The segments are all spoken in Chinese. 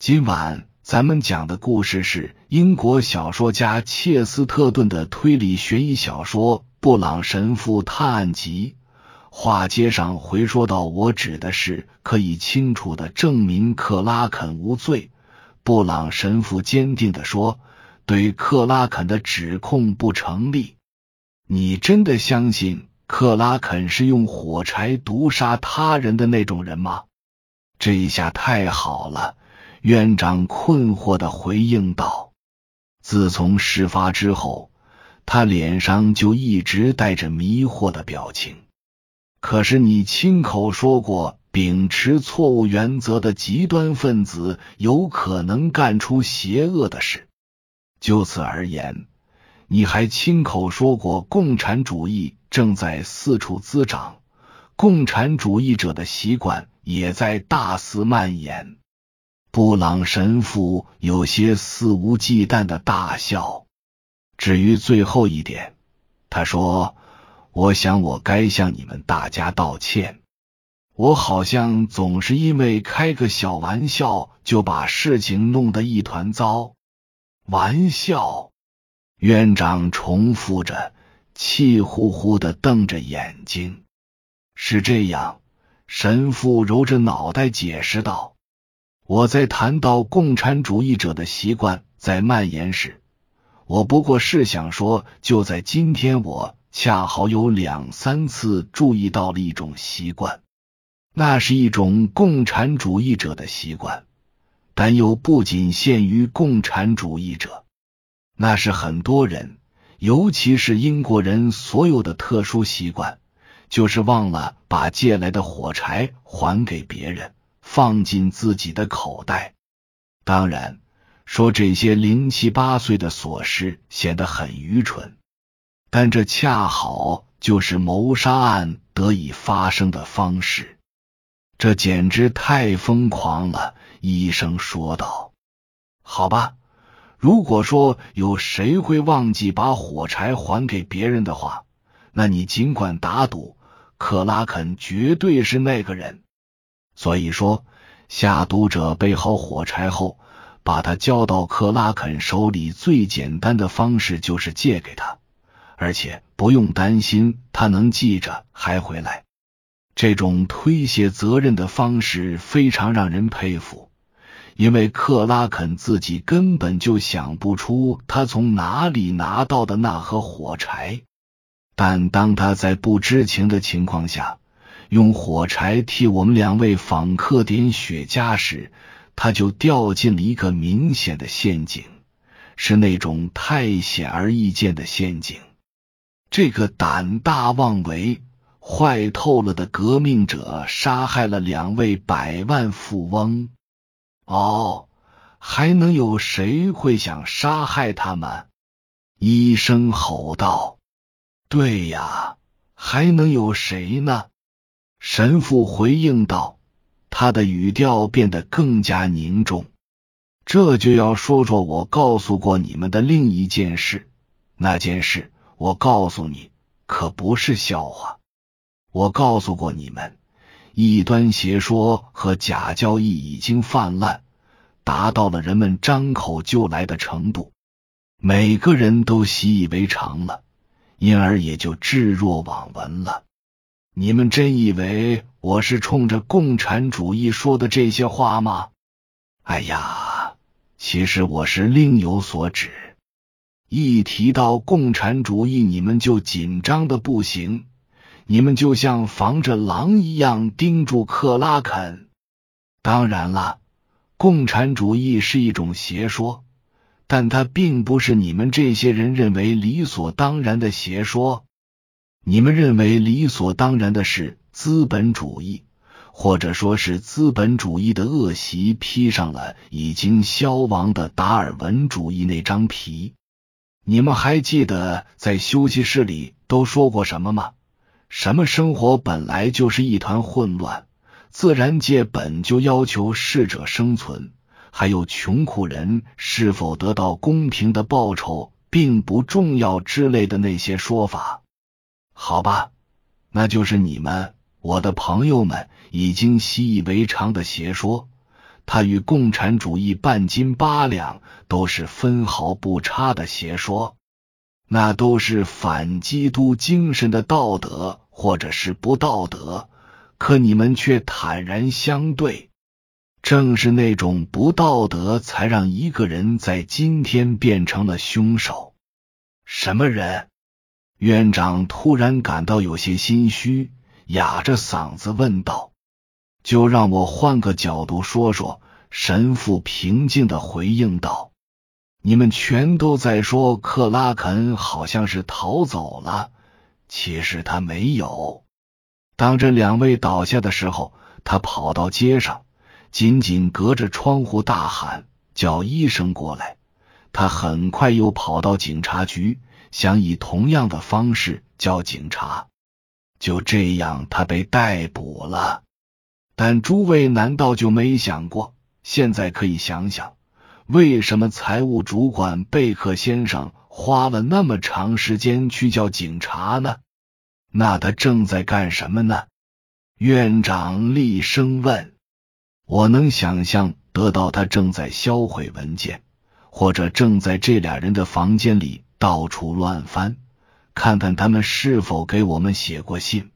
今晚咱们讲的故事是英国小说家切斯特顿的推理悬疑小说《布朗神父探案集》。话接上回说到，我指的是可以清楚的证明克拉肯无罪。布朗神父坚定的说：“对克拉肯的指控不成立。”你真的相信克拉肯是用火柴毒杀他人的那种人吗？这一下太好了。院长困惑的回应道：“自从事发之后，他脸上就一直带着迷惑的表情。可是你亲口说过，秉持错误原则的极端分子有可能干出邪恶的事。就此而言，你还亲口说过，共产主义正在四处滋长，共产主义者的习惯也在大肆蔓延。”布朗神父有些肆无忌惮的大笑。至于最后一点，他说：“我想我该向你们大家道歉。我好像总是因为开个小玩笑，就把事情弄得一团糟。”玩笑，院长重复着，气呼呼的瞪着眼睛。是这样，神父揉着脑袋解释道。我在谈到共产主义者的习惯在蔓延时，我不过是想说，就在今天，我恰好有两三次注意到了一种习惯，那是一种共产主义者的习惯，但又不仅限于共产主义者，那是很多人，尤其是英国人所有的特殊习惯，就是忘了把借来的火柴还给别人。放进自己的口袋。当然，说这些零七八碎的琐事显得很愚蠢，但这恰好就是谋杀案得以发生的方式。这简直太疯狂了！医生说道。好吧，如果说有谁会忘记把火柴还给别人的话，那你尽管打赌，克拉肯绝对是那个人。所以说，下毒者备好火柴后，把它交到克拉肯手里，最简单的方式就是借给他，而且不用担心他能记着还回来。这种推卸责任的方式非常让人佩服，因为克拉肯自己根本就想不出他从哪里拿到的那盒火柴，但当他在不知情的情况下。用火柴替我们两位访客点雪茄时，他就掉进了一个明显的陷阱，是那种太显而易见的陷阱。这个胆大妄为、坏透了的革命者杀害了两位百万富翁。哦，还能有谁会想杀害他们？医生吼道：“对呀，还能有谁呢？”神父回应道，他的语调变得更加凝重。这就要说说我告诉过你们的另一件事。那件事，我告诉你，可不是笑话。我告诉过你们，异端邪说和假交易已经泛滥，达到了人们张口就来的程度，每个人都习以为常了，因而也就置若罔闻了。你们真以为我是冲着共产主义说的这些话吗？哎呀，其实我是另有所指。一提到共产主义，你们就紧张的不行，你们就像防着狼一样盯住克拉肯。当然了，共产主义是一种邪说，但它并不是你们这些人认为理所当然的邪说。你们认为理所当然的是资本主义，或者说是资本主义的恶习披上了已经消亡的达尔文主义那张皮。你们还记得在休息室里都说过什么吗？什么生活本来就是一团混乱，自然界本就要求适者生存，还有穷苦人是否得到公平的报酬并不重要之类的那些说法。好吧，那就是你们，我的朋友们已经习以为常的邪说。他与共产主义半斤八两，都是分毫不差的邪说。那都是反基督精神的道德，或者是不道德。可你们却坦然相对。正是那种不道德，才让一个人在今天变成了凶手。什么人？院长突然感到有些心虚，哑着嗓子问道：“就让我换个角度说说。”神父平静的回应道：“你们全都在说克拉肯好像是逃走了，其实他没有。当这两位倒下的时候，他跑到街上，紧紧隔着窗户大喊，叫医生过来。他很快又跑到警察局。”想以同样的方式叫警察，就这样他被逮捕了。但诸位难道就没想过？现在可以想想，为什么财务主管贝克先生花了那么长时间去叫警察呢？那他正在干什么呢？院长厉声问。我能想象得到他正在销毁文件，或者正在这俩人的房间里。到处乱翻，看看他们是否给我们写过信。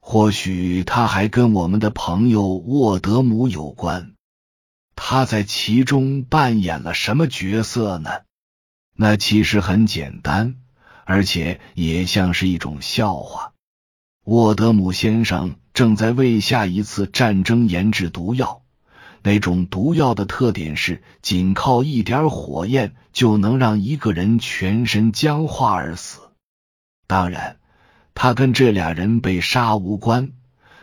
或许他还跟我们的朋友沃德姆有关。他在其中扮演了什么角色呢？那其实很简单，而且也像是一种笑话。沃德姆先生正在为下一次战争研制毒药。那种毒药的特点是，仅靠一点火焰就能让一个人全身僵化而死。当然，他跟这俩人被杀无关，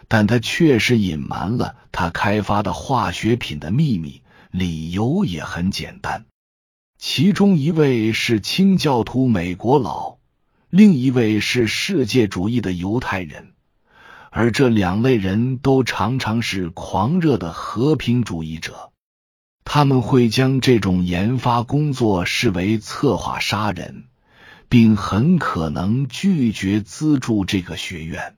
但他确实隐瞒了他开发的化学品的秘密。理由也很简单，其中一位是清教徒美国佬，另一位是世界主义的犹太人。而这两类人都常常是狂热的和平主义者，他们会将这种研发工作视为策划杀人，并很可能拒绝资助这个学院。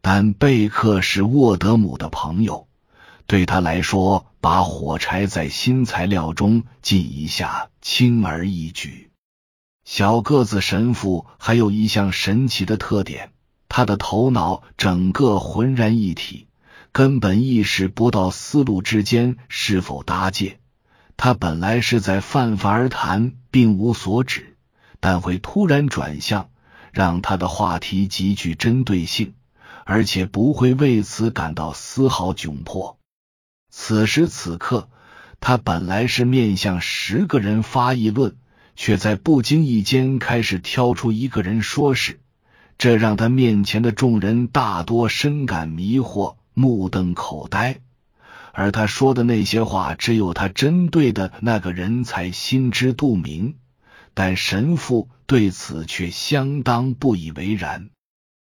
但贝克是沃德姆的朋友，对他来说，把火柴在新材料中浸一下轻而易举。小个子神父还有一项神奇的特点。他的头脑整个浑然一体，根本意识不到思路之间是否搭界。他本来是在泛泛而谈，并无所指，但会突然转向，让他的话题极具针对性，而且不会为此感到丝毫窘迫。此时此刻，他本来是面向十个人发议论，却在不经意间开始挑出一个人说事。这让他面前的众人大多深感迷惑，目瞪口呆。而他说的那些话，只有他针对的那个人才心知肚明。但神父对此却相当不以为然。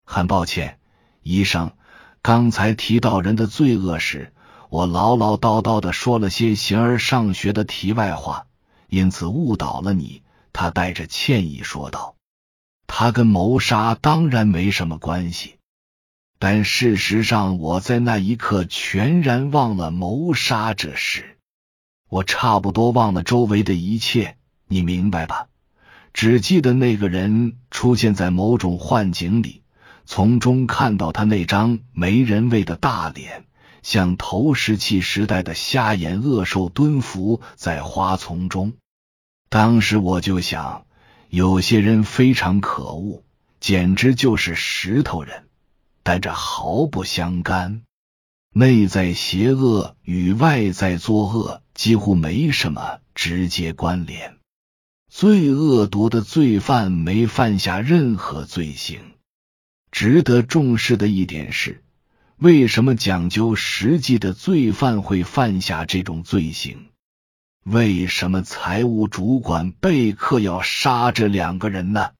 很抱歉，医生，刚才提到人的罪恶时，我唠唠叨叨的说了些形而上学的题外话，因此误导了你。他带着歉意说道。他跟谋杀当然没什么关系，但事实上，我在那一刻全然忘了谋杀这事。我差不多忘了周围的一切，你明白吧？只记得那个人出现在某种幻境里，从中看到他那张没人味的大脸，像投石器时代的瞎眼恶兽蹲伏在花丛中。当时我就想。有些人非常可恶，简直就是石头人，但这毫不相干。内在邪恶与外在作恶几乎没什么直接关联。最恶毒的罪犯没犯下任何罪行。值得重视的一点是，为什么讲究实际的罪犯会犯下这种罪行？为什么财务主管贝克要杀这两个人呢？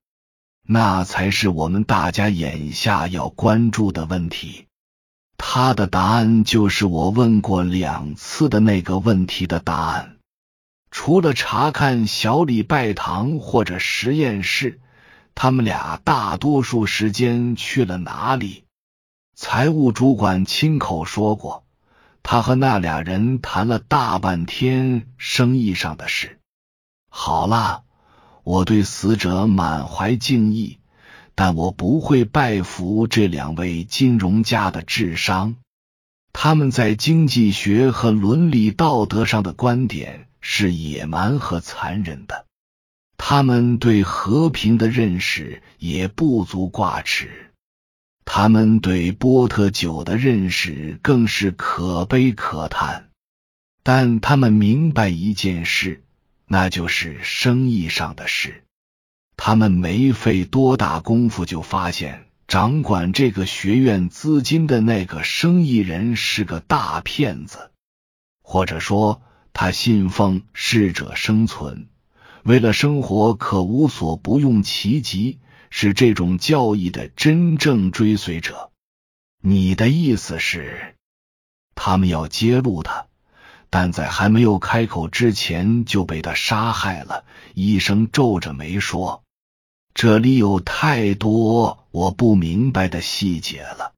那才是我们大家眼下要关注的问题。他的答案就是我问过两次的那个问题的答案。除了查看小礼拜堂或者实验室，他们俩大多数时间去了哪里？财务主管亲口说过。他和那俩人谈了大半天生意上的事。好啦，我对死者满怀敬意，但我不会拜服这两位金融家的智商。他们在经济学和伦理道德上的观点是野蛮和残忍的，他们对和平的认识也不足挂齿，他们对波特酒的认识更是可悲可叹。但他们明白一件事，那就是生意上的事。他们没费多大功夫就发现。掌管这个学院资金的那个生意人是个大骗子，或者说他信奉适者生存，为了生活可无所不用其极，是这种教义的真正追随者。你的意思是，他们要揭露他，但在还没有开口之前就被他杀害了？医生皱着眉说。这里有太多我不明白的细节了，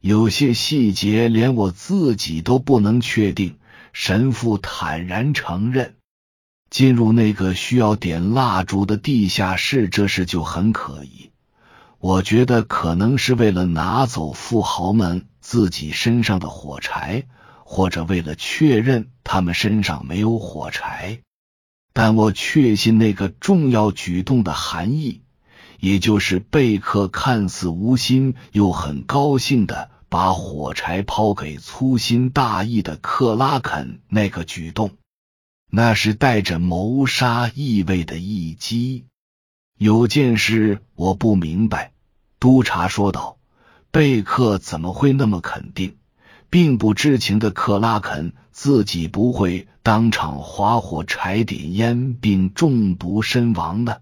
有些细节连我自己都不能确定。神父坦然承认，进入那个需要点蜡烛的地下室，这事就很可疑。我觉得可能是为了拿走富豪们自己身上的火柴，或者为了确认他们身上没有火柴。但我确信那个重要举动的含义，也就是贝克看似无心又很高兴的把火柴抛给粗心大意的克拉肯那个举动，那是带着谋杀意味的一击。有件事我不明白，督察说道：“贝克怎么会那么肯定？”并不知情的克拉肯自己不会当场划火柴点烟并中毒身亡呢？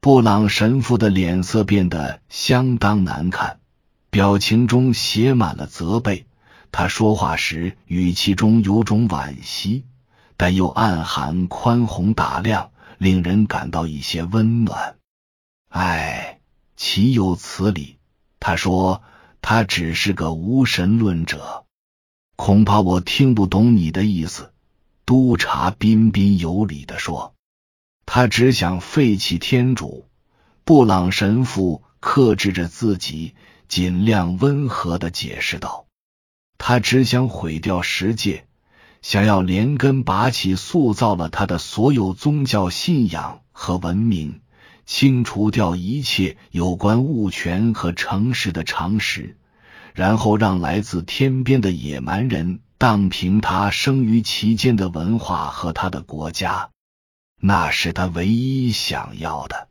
布朗神父的脸色变得相当难看，表情中写满了责备。他说话时语气中有种惋惜，但又暗含宽宏大量，令人感到一些温暖。唉，岂有此理！他说，他只是个无神论者。恐怕我听不懂你的意思，督察彬彬有礼的说。他只想废弃天主。布朗神父克制着自己，尽量温和的解释道：“他只想毁掉世界，想要连根拔起塑造了他的所有宗教信仰和文明，清除掉一切有关物权和诚实的常识。”然后让来自天边的野蛮人荡平他生于其间的文化和他的国家，那是他唯一想要的。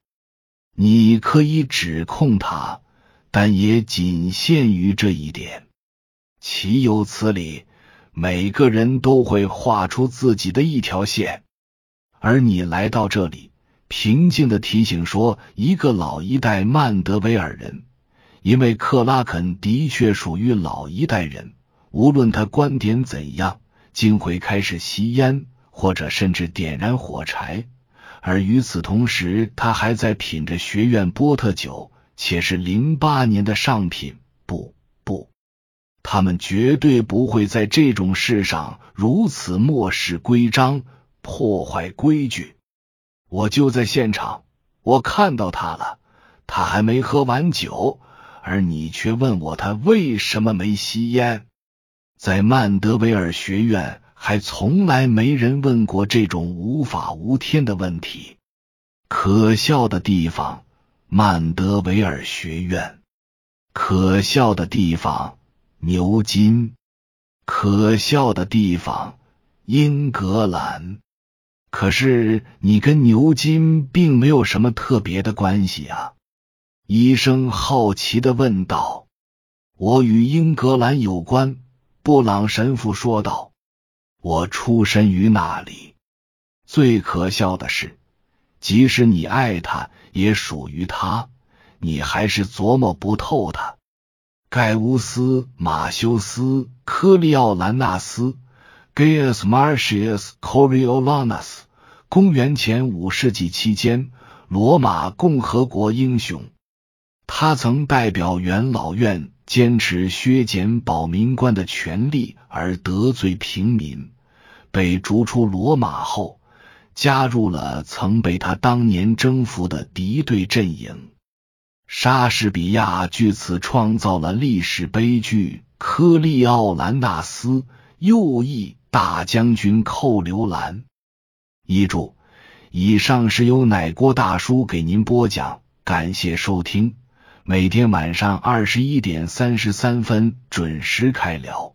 你可以指控他，但也仅限于这一点。岂有此理！每个人都会画出自己的一条线，而你来到这里，平静的提醒说，一个老一代曼德维尔人。因为克拉肯的确属于老一代人，无论他观点怎样，竟会开始吸烟，或者甚至点燃火柴。而与此同时，他还在品着学院波特酒，且是零八年的上品。他们绝对不会在这种事上如此漠视规章，破坏规矩。我就在现场，我看到他了，他还没喝完酒。而你却问我他为什么没吸烟？在曼德维尔学院，还从来没人问过这种无法无天的问题。可笑的地方，曼德维尔学院；可笑的地方，牛津；可笑的地方，英格兰。可是你跟牛津并没有什么特别的关系啊。医生好奇的问道：“我与英格兰有关。”布朗神父说道：“我出身于那里。最可笑的是，即使你爱他，也属于他，你还是琢磨不透他。盖乌斯·马修斯·科利奥兰纳斯 （Gaius Marcius Coriolanus），公元前五世纪期间，罗马共和国英雄。他曾代表元老院坚持削减保民官的权力而得罪平民，被逐出罗马后，加入了曾被他当年征服的敌对阵营。莎士比亚据此创造了历史悲剧《科利奥兰纳斯》，右翼大将军寇留兰。遗嘱：以上是由奶锅大叔给您播讲，感谢收听。每天晚上二十一点三十三分准时开聊。